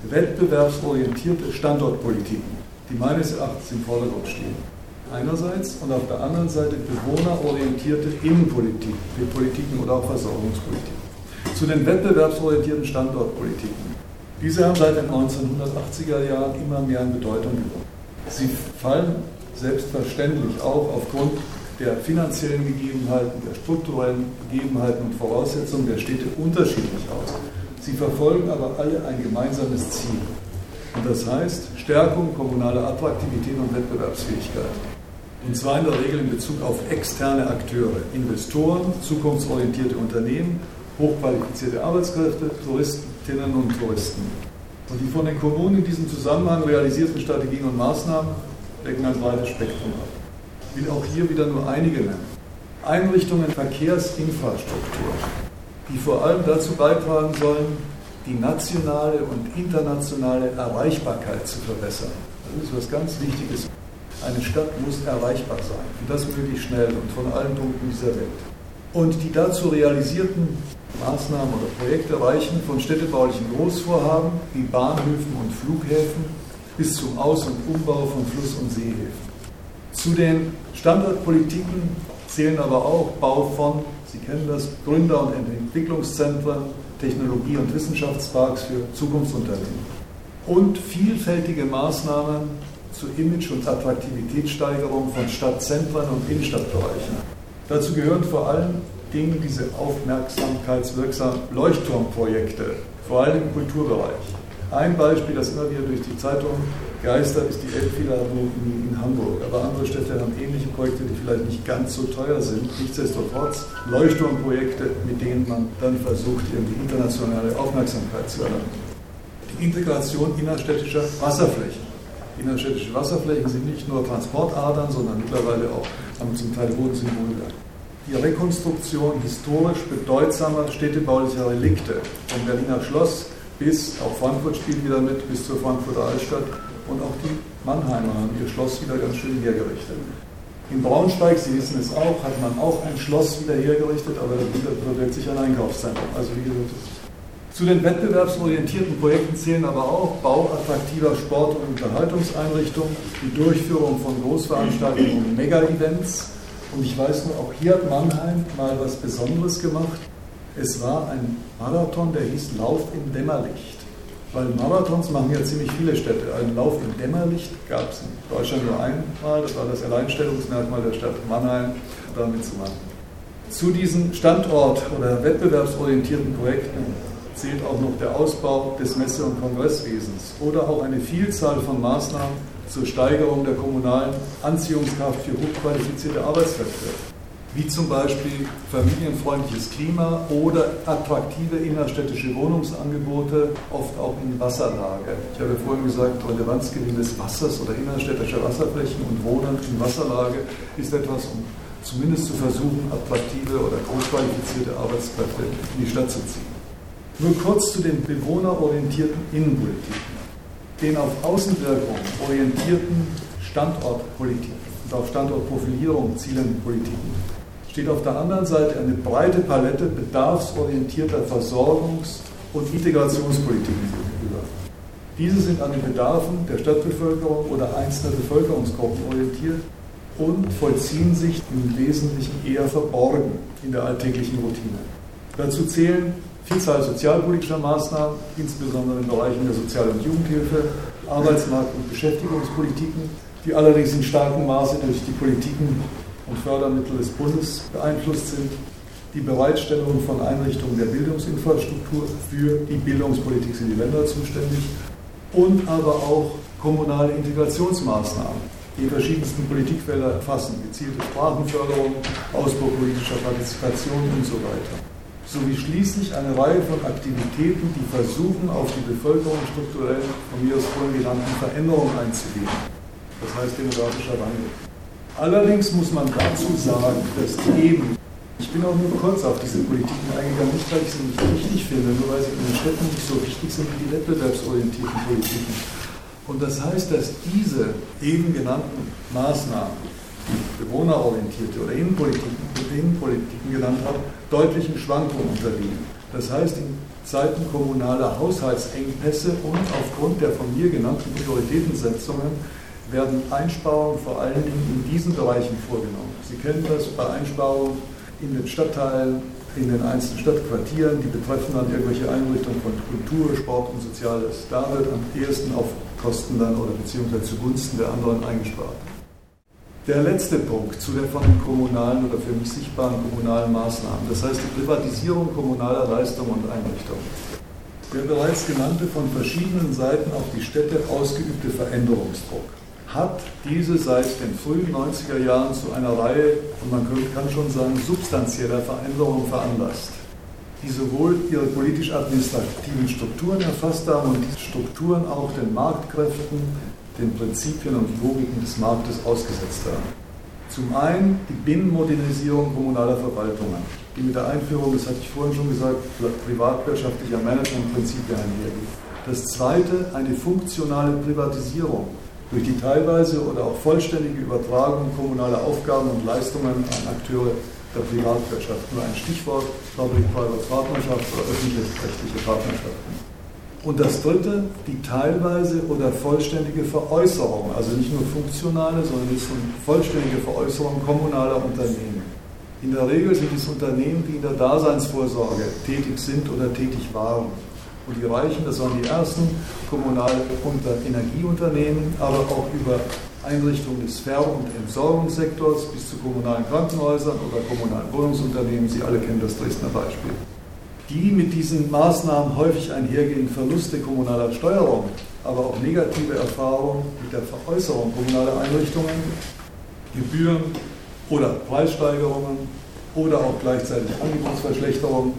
Wettbewerbsorientierte Standortpolitiken, die meines Erachtens im Vordergrund stehen. Einerseits und auf der anderen Seite bewohnerorientierte Innenpolitik, Politiken oder auch Versorgungspolitik. Zu den wettbewerbsorientierten Standortpolitiken. Diese haben seit den 1980er Jahren immer mehr an Bedeutung gewonnen. Sie fallen selbstverständlich auch aufgrund der finanziellen Gegebenheiten, der strukturellen Gegebenheiten und Voraussetzungen der Städte unterschiedlich aus. Sie verfolgen aber alle ein gemeinsames Ziel. Und das heißt Stärkung kommunaler Attraktivität und Wettbewerbsfähigkeit. Und zwar in der Regel in Bezug auf externe Akteure, Investoren, zukunftsorientierte Unternehmen, hochqualifizierte Arbeitskräfte, Touristinnen und Touristen. Und die von den Kommunen in diesem Zusammenhang realisierten Strategien und Maßnahmen decken ein breites Spektrum ab. Ich will auch hier wieder nur einige nennen. Einrichtungen Verkehrsinfrastruktur, die vor allem dazu beitragen sollen, die nationale und internationale Erreichbarkeit zu verbessern. Das ist was ganz Wichtiges. Eine Stadt muss erreichbar sein, und das möglichst schnell und von allen Punkten dieser Welt. Und die dazu realisierten Maßnahmen oder Projekte reichen von städtebaulichen Großvorhaben wie Bahnhöfen und Flughäfen bis zum Aus- und Umbau von Fluss- und Seehäfen. Zu den Standortpolitiken zählen aber auch Bau von, Sie kennen das, Gründer- und Entwicklungszentren, Technologie- und Wissenschaftsparks für Zukunftsunternehmen und vielfältige Maßnahmen zur Image- und Attraktivitätssteigerung von Stadtzentren und Innenstadtbereichen. Dazu gehören vor allem Dingen diese aufmerksamkeitswirksamen Leuchtturmprojekte, vor allem im Kulturbereich. Ein Beispiel, das immer wieder durch die Zeitung geistert, ist die Elbphilharmonie in Hamburg. Aber andere Städte haben ähnliche Projekte, die vielleicht nicht ganz so teuer sind. Nichtsdestotrotz Leuchtturmprojekte, mit denen man dann versucht, irgendwie internationale Aufmerksamkeit zu erlangen. Die Integration innerstädtischer Wasserflächen. Innerstädtische Wasserflächen sind nicht nur Transportadern, sondern mittlerweile auch haben zum Teil hohen Symbolwert. Die Rekonstruktion historisch bedeutsamer städtebaulicher Relikte vom Berliner Schloss bis, auch Frankfurt spielt wieder mit, bis zur Frankfurter Altstadt und auch die Mannheimer haben ihr Schloss wieder ganz schön hergerichtet. In Braunschweig, Sie wissen es auch, hat man auch ein Schloss wieder hergerichtet, aber dahinter verbirgt sich ein Einkaufszentrum. Also wie gesagt, zu den wettbewerbsorientierten Projekten zählen aber auch Bau attraktiver Sport- und Unterhaltungseinrichtungen, die Durchführung von Großveranstaltungen und Mega-Events. Und ich weiß nur, auch hier hat Mannheim mal was Besonderes gemacht. Es war ein Marathon, der hieß Lauf im Dämmerlicht. Weil Marathons machen ja ziemlich viele Städte. Einen Lauf im Dämmerlicht gab es in Deutschland nur einmal. Das war das Alleinstellungsmerkmal der Stadt Mannheim, damit zu machen. Zu diesen Standort- oder wettbewerbsorientierten Projekten zählt auch noch der Ausbau des Messe- und Kongresswesens oder auch eine Vielzahl von Maßnahmen zur Steigerung der kommunalen Anziehungskraft für hochqualifizierte Arbeitskräfte wie zum Beispiel familienfreundliches Klima oder attraktive innerstädtische Wohnungsangebote, oft auch in Wasserlage. Ich habe vorhin gesagt, Relevanzgewinn des Wassers oder innerstädtischer Wasserflächen und Wohnen in Wasserlage ist etwas, um zumindest zu versuchen, attraktive oder großqualifizierte Arbeitskräfte in die Stadt zu ziehen. Nur kurz zu den bewohnerorientierten Innenpolitiken, den auf Außenwirkung orientierten Standortpolitiken und auf Standortprofilierung zielenden Politiken steht auf der anderen Seite eine breite Palette bedarfsorientierter Versorgungs- und Integrationspolitiken gegenüber. Diese sind an den Bedarfen der Stadtbevölkerung oder einzelner Bevölkerungsgruppen orientiert und vollziehen sich im Wesentlichen eher verborgen in der alltäglichen Routine. Dazu zählen Vielzahl sozialpolitischer Maßnahmen, insbesondere in Bereichen der Sozial- und Jugendhilfe, Arbeitsmarkt- und Beschäftigungspolitiken, die allerdings in starkem Maße durch die Politiken und Fördermittel des Bundes beeinflusst sind, die Bereitstellung von Einrichtungen der Bildungsinfrastruktur für die Bildungspolitik sind die Länder zuständig und aber auch kommunale Integrationsmaßnahmen, die verschiedensten Politikfelder erfassen, gezielte Sprachenförderung, Ausbau politischer Partizipation und so weiter. Sowie schließlich eine Reihe von Aktivitäten, die versuchen, auf die Bevölkerung strukturell von mir aus vorhin genannten Veränderungen einzugehen. Das heißt demografischer Wandel. Allerdings muss man dazu sagen, dass eben, ich bin auch nur kurz auf diese Politiken eingegangen, nicht weil ich sie nicht wichtig finde, nur weil sie in den Städten nicht so wichtig sind wie die wettbewerbsorientierten Politiken. Und das heißt, dass diese eben genannten Maßnahmen, die bewohnerorientierte oder Innenpolitiken, Innenpolitiken genannt habe, deutlichen Schwankungen unterliegen. Das heißt, in Zeiten kommunaler Haushaltsengpässe und aufgrund der von mir genannten Prioritätensetzungen werden Einsparungen vor allen Dingen in diesen Bereichen vorgenommen. Sie kennen das bei Einsparungen in den Stadtteilen, in den einzelnen Stadtquartieren, die betreffen dann irgendwelche Einrichtungen von Kultur, Sport und Soziales. Da wird am ehesten auf Kosten dann oder beziehungsweise zugunsten der anderen eingespart. Der letzte Punkt zu der von den kommunalen oder für mich sichtbaren kommunalen Maßnahmen, das heißt die Privatisierung kommunaler Leistungen und Einrichtungen. Der bereits genannte von verschiedenen Seiten auf die Städte ausgeübte Veränderungsdruck hat diese seit den frühen 90er Jahren zu einer Reihe, und man kann schon sagen, substanzieller Veränderungen veranlasst, die sowohl ihre politisch-administrativen Strukturen erfasst haben und diese Strukturen auch den Marktkräften, den Prinzipien und Logiken des Marktes ausgesetzt haben. Zum einen die Binnenmodernisierung kommunaler Verwaltungen, die mit der Einführung, das hatte ich vorhin schon gesagt, privatwirtschaftlicher Managementprinzipien einhergeht. Das zweite, eine funktionale Privatisierung durch die teilweise oder auch vollständige Übertragung kommunaler Aufgaben und Leistungen an Akteure der Privatwirtschaft. Nur ein Stichwort, Public-Private Partnerschaft oder öffentlich-rechtliche Partnerschaften. Und das dritte, die teilweise oder vollständige Veräußerung, also nicht nur funktionale, sondern es eine vollständige Veräußerung kommunaler Unternehmen. In der Regel sind es Unternehmen, die in der Daseinsvorsorge tätig sind oder tätig waren. Und die Reichen, das waren die ersten kommunale Energieunternehmen, aber auch über Einrichtungen des Ver- und Entsorgungssektors bis zu kommunalen Krankenhäusern oder kommunalen Wohnungsunternehmen. Sie alle kennen das Dresdner Beispiel. Die mit diesen Maßnahmen häufig einhergehenden Verluste kommunaler Steuerung, aber auch negative Erfahrungen mit der Veräußerung kommunaler Einrichtungen, Gebühren oder Preissteigerungen oder auch gleichzeitig Angebotsverschlechterungen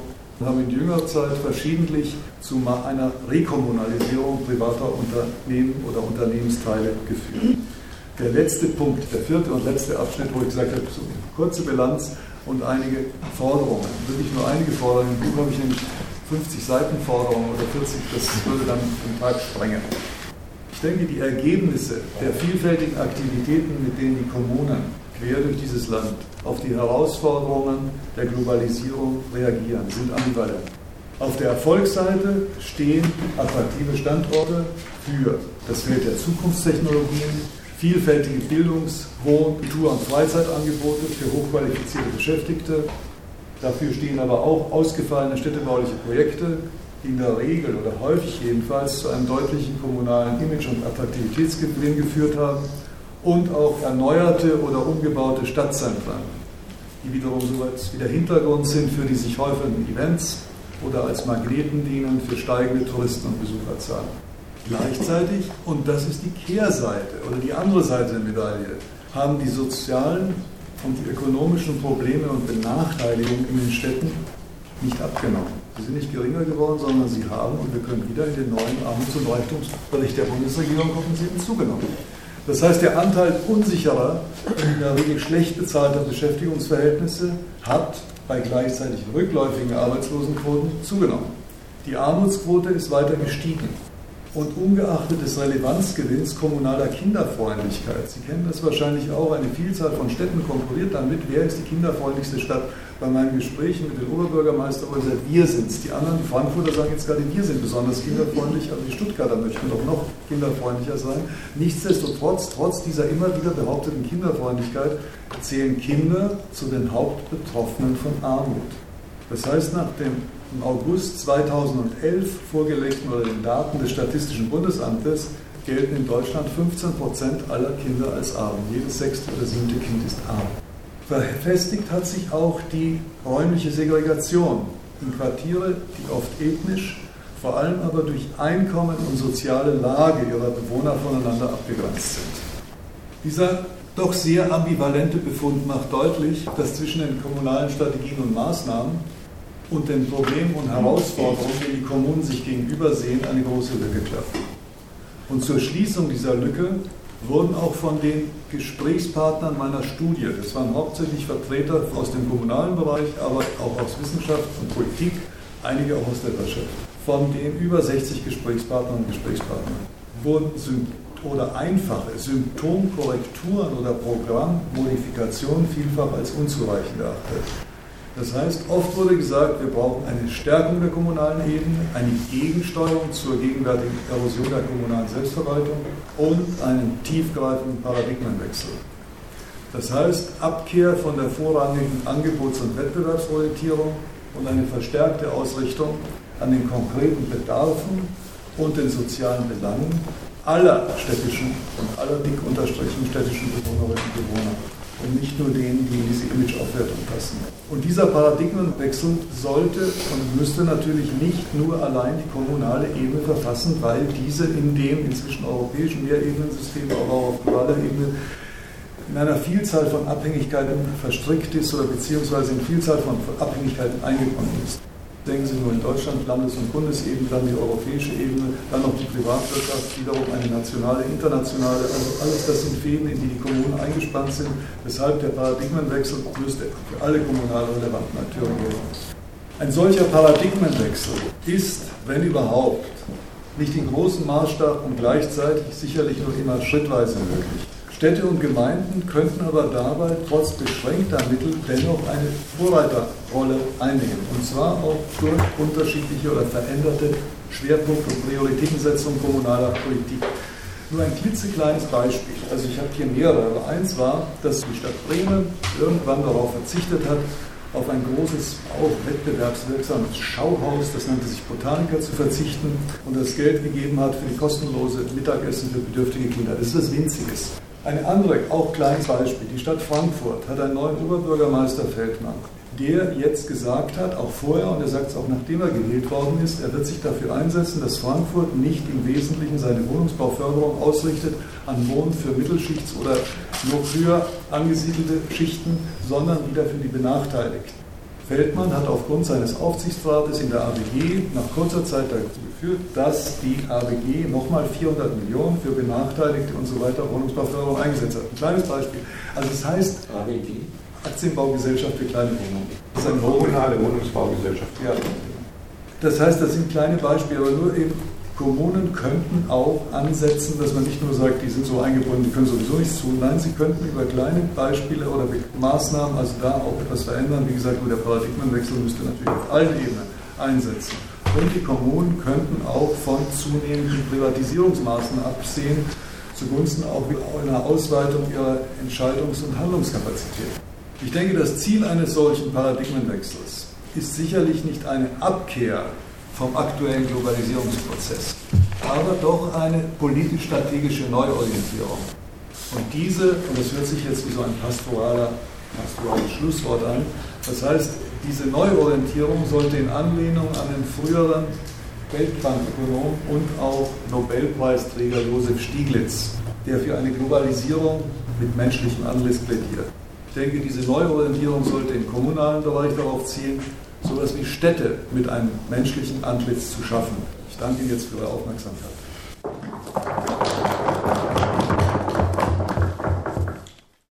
haben in jüngerer Zeit verschiedentlich zu einer Rekommunalisierung privater Unternehmen oder Unternehmensteile geführt. Der letzte Punkt, der vierte und letzte Abschnitt, wo ich gesagt habe, so eine kurze Bilanz und einige Forderungen. Wirklich nur einige Forderungen. Im Buch habe ich nämlich 50 Seiten Forderungen oder 40, das würde dann den Tag sprengen. Ich denke, die Ergebnisse der vielfältigen Aktivitäten, mit denen die Kommunen quer durch dieses Land auf die Herausforderungen der Globalisierung reagieren, sind ambivalent. Auf der Erfolgsseite stehen attraktive Standorte für das Feld der Zukunftstechnologien, vielfältige Bildungs-, Wohn-, Kultur- und Freizeitangebote für hochqualifizierte Beschäftigte. Dafür stehen aber auch ausgefallene städtebauliche Projekte, die in der Regel oder häufig jedenfalls zu einem deutlichen kommunalen Image- und Attraktivitätsgewinn geführt haben und auch erneuerte oder umgebaute Stadtzentren, die wiederum so etwas wie der Hintergrund sind für die sich häufenden Events oder als Magneten dienen für steigende Touristen- und Besucherzahlen. Gleichzeitig, und das ist die Kehrseite oder die andere Seite der Medaille, haben die sozialen und die ökonomischen Probleme und Benachteiligungen in den Städten nicht abgenommen. Sie sind nicht geringer geworden, sondern sie haben, und wir können wieder in den neuen Armuts- und Reichtumsbericht der Bundesregierung gucken, sie haben zugenommen. Das heißt, der Anteil unsicherer, in der Regel schlecht bezahlter Beschäftigungsverhältnisse hat bei gleichzeitig rückläufigen Arbeitslosenquoten zugenommen. Die Armutsquote ist weiter gestiegen und ungeachtet des Relevanzgewinns kommunaler Kinderfreundlichkeit, Sie kennen das wahrscheinlich auch, eine Vielzahl von Städten konkurriert damit, wer ist die kinderfreundlichste Stadt. Bei meinen Gesprächen mit den Oberbürgermeistern haben wir sind es. Die anderen, Frankfurter sagen jetzt gerade, wir sind besonders kinderfreundlich, aber die Stuttgarter möchten doch noch kinderfreundlicher sein. Nichtsdestotrotz, trotz dieser immer wieder behaupteten Kinderfreundlichkeit, zählen Kinder zu den Hauptbetroffenen von Armut. Das heißt, nach dem im August 2011 vorgelegten oder den Daten des Statistischen Bundesamtes gelten in Deutschland 15 Prozent aller Kinder als arm. Jedes sechste oder siebte Kind ist arm. Verfestigt hat sich auch die räumliche Segregation in Quartiere, die oft ethnisch vor allem aber durch Einkommen und soziale Lage ihrer Bewohner voneinander abgegrenzt sind. Dieser doch sehr ambivalente Befund macht deutlich, dass zwischen den kommunalen Strategien und Maßnahmen und den Problemen und Herausforderungen, die die Kommunen sich gegenüber sehen, eine große Lücke klafft. Und zur Schließung dieser Lücke wurden auch von den Gesprächspartnern meiner Studie, das waren hauptsächlich Vertreter aus dem kommunalen Bereich, aber auch aus Wissenschaft und Politik, einige auch aus der Wirtschaft, von den über 60 Gesprächspartnern und Gesprächspartnern wurden oder einfache Symptomkorrekturen oder Programmmodifikationen vielfach als unzureichend erachtet. Das heißt, oft wurde gesagt, wir brauchen eine Stärkung der kommunalen Ebene, eine Gegensteuerung zur gegenwärtigen Erosion der kommunalen Selbstverwaltung und einen tiefgreifenden Paradigmenwechsel. Das heißt, Abkehr von der vorrangigen Angebots- und Wettbewerbsorientierung und eine verstärkte Ausrichtung an den konkreten Bedarfen und den sozialen Belangen aller städtischen und aller dick unterstrichen städtischen Bewohnerinnen und Bewohner und nicht nur denen, die diese Imageaufwertung passen. Und dieser Paradigmenwechsel sollte und müsste natürlich nicht nur allein die kommunale Ebene verfassen, weil diese in dem inzwischen europäischen Mehrebenensystem, aber auch auf globaler Ebene in einer Vielzahl von Abhängigkeiten verstrickt ist oder beziehungsweise in Vielzahl von Abhängigkeiten eingebunden ist. Denken Sie nur in Deutschland, Landes- und Bundesebene, dann die europäische Ebene, dann noch die Privatwirtschaft, wiederum eine nationale, internationale, also alles das sind Fäden, in die die Kommunen eingespannt sind, weshalb der Paradigmenwechsel müsste für alle kommunal relevanten Akteure gehen. Ein solcher Paradigmenwechsel ist, wenn überhaupt, nicht in großem Maßstab und gleichzeitig sicherlich nur immer schrittweise möglich. Städte und Gemeinden könnten aber dabei trotz beschränkter Mittel dennoch eine Vorreiterrolle einnehmen. Und zwar auch durch unterschiedliche oder veränderte Schwerpunkt- und Prioritätensetzung kommunaler Politik. Nur ein klitzekleines Beispiel. Also ich habe hier mehrere. Aber eins war, dass die Stadt Bremen irgendwann darauf verzichtet hat, auf ein großes, auch wettbewerbswirksames Schauhaus, das nannte sich Botaniker, zu verzichten und das Geld gegeben hat für die kostenlose Mittagessen für bedürftige Kinder. Das ist was Winziges. Ein anderes, auch kleines Beispiel. Die Stadt Frankfurt hat einen neuen Oberbürgermeister Feldmann, der jetzt gesagt hat, auch vorher, und er sagt es auch nachdem er gewählt worden ist, er wird sich dafür einsetzen, dass Frankfurt nicht im Wesentlichen seine Wohnungsbauförderung ausrichtet an Wohnen für Mittelschichts- oder noch höher angesiedelte Schichten, sondern wieder für die Benachteiligten. Feldmann hat aufgrund seines Aufsichtsrates in der ABG nach kurzer Zeit dazu geführt, dass die ABG nochmal 400 Millionen für Benachteiligte und so weiter Wohnungsbauförderung eingesetzt hat. Ein kleines Beispiel. Also es das heißt ABG? Aktienbaugesellschaft für kleine Wohnungen. Das ist eine kommunale Wohnungsbaugesellschaft. Ja. Das heißt, das sind kleine Beispiele, aber nur eben Kommunen könnten auch ansetzen, dass man nicht nur sagt, die sind so eingebunden, die können sowieso nichts tun. Nein, sie könnten über kleine Beispiele oder Maßnahmen, also da auch etwas verändern. Wie gesagt, nur der Paradigmenwechsel müsste natürlich auf allen Ebenen einsetzen. Und die Kommunen könnten auch von zunehmenden Privatisierungsmaßnahmen absehen, zugunsten auch einer Ausweitung ihrer Entscheidungs- und Handlungskapazität. Ich denke, das Ziel eines solchen Paradigmenwechsels ist sicherlich nicht eine Abkehr vom aktuellen Globalisierungsprozess, aber doch eine politisch-strategische Neuorientierung. Und diese, und das hört sich jetzt wie so ein pastoraler, pastorales Schlusswort an, das heißt, diese Neuorientierung sollte in Anlehnung an den früheren Weltbankökonom und auch Nobelpreisträger Josef Stieglitz, der für eine Globalisierung mit menschlichem Anlass plädiert. Ich denke, diese Neuorientierung sollte im kommunalen Bereich darauf zielen, sowas wie Städte mit einem menschlichen Antlitz zu schaffen. Ich danke Ihnen jetzt für Ihre Aufmerksamkeit.